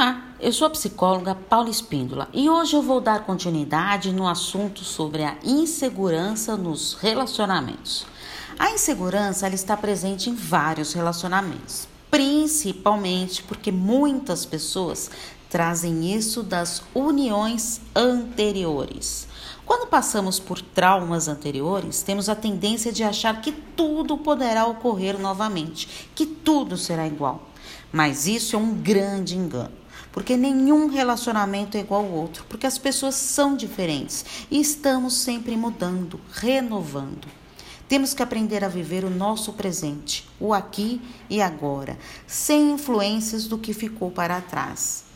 Olá, eu sou a psicóloga Paula Espíndola e hoje eu vou dar continuidade no assunto sobre a insegurança nos relacionamentos. A insegurança ela está presente em vários relacionamentos, principalmente porque muitas pessoas trazem isso das uniões anteriores. Quando passamos por traumas anteriores, temos a tendência de achar que tudo poderá ocorrer novamente, que tudo será igual. Mas isso é um grande engano, porque nenhum relacionamento é igual ao outro, porque as pessoas são diferentes e estamos sempre mudando, renovando. Temos que aprender a viver o nosso presente, o aqui e agora, sem influências do que ficou para trás.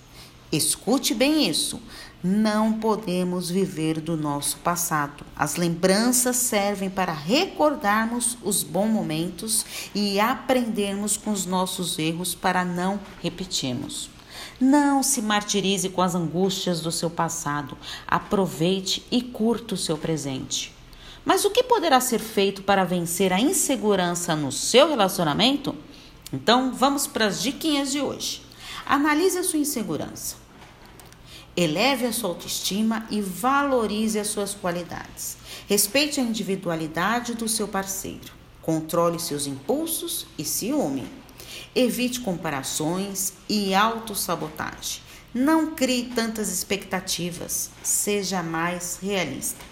Escute bem isso. Não podemos viver do nosso passado. As lembranças servem para recordarmos os bons momentos e aprendermos com os nossos erros para não repetirmos. Não se martirize com as angústias do seu passado. Aproveite e curta o seu presente. Mas o que poderá ser feito para vencer a insegurança no seu relacionamento? Então, vamos para as diquinhas de hoje. Analise a sua insegurança. Eleve a sua autoestima e valorize as suas qualidades. Respeite a individualidade do seu parceiro. Controle seus impulsos e ciúme. Evite comparações e autossabotagem. Não crie tantas expectativas. Seja mais realista.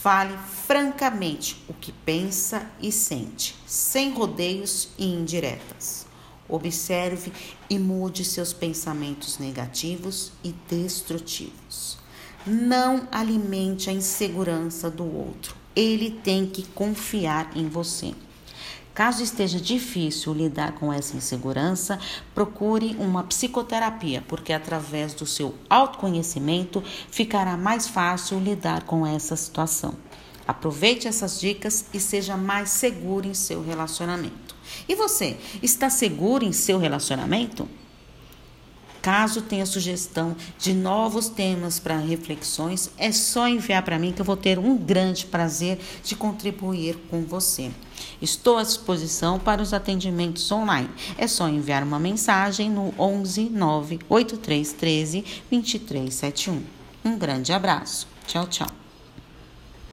Fale francamente o que pensa e sente, sem rodeios e indiretas. Observe e mude seus pensamentos negativos e destrutivos. Não alimente a insegurança do outro. Ele tem que confiar em você. Caso esteja difícil lidar com essa insegurança, procure uma psicoterapia, porque através do seu autoconhecimento ficará mais fácil lidar com essa situação. Aproveite essas dicas e seja mais seguro em seu relacionamento. E você, está seguro em seu relacionamento? Caso tenha sugestão de novos temas para reflexões, é só enviar para mim que eu vou ter um grande prazer de contribuir com você. Estou à disposição para os atendimentos online. É só enviar uma mensagem no 11 98313 2371. Um grande abraço. Tchau, tchau.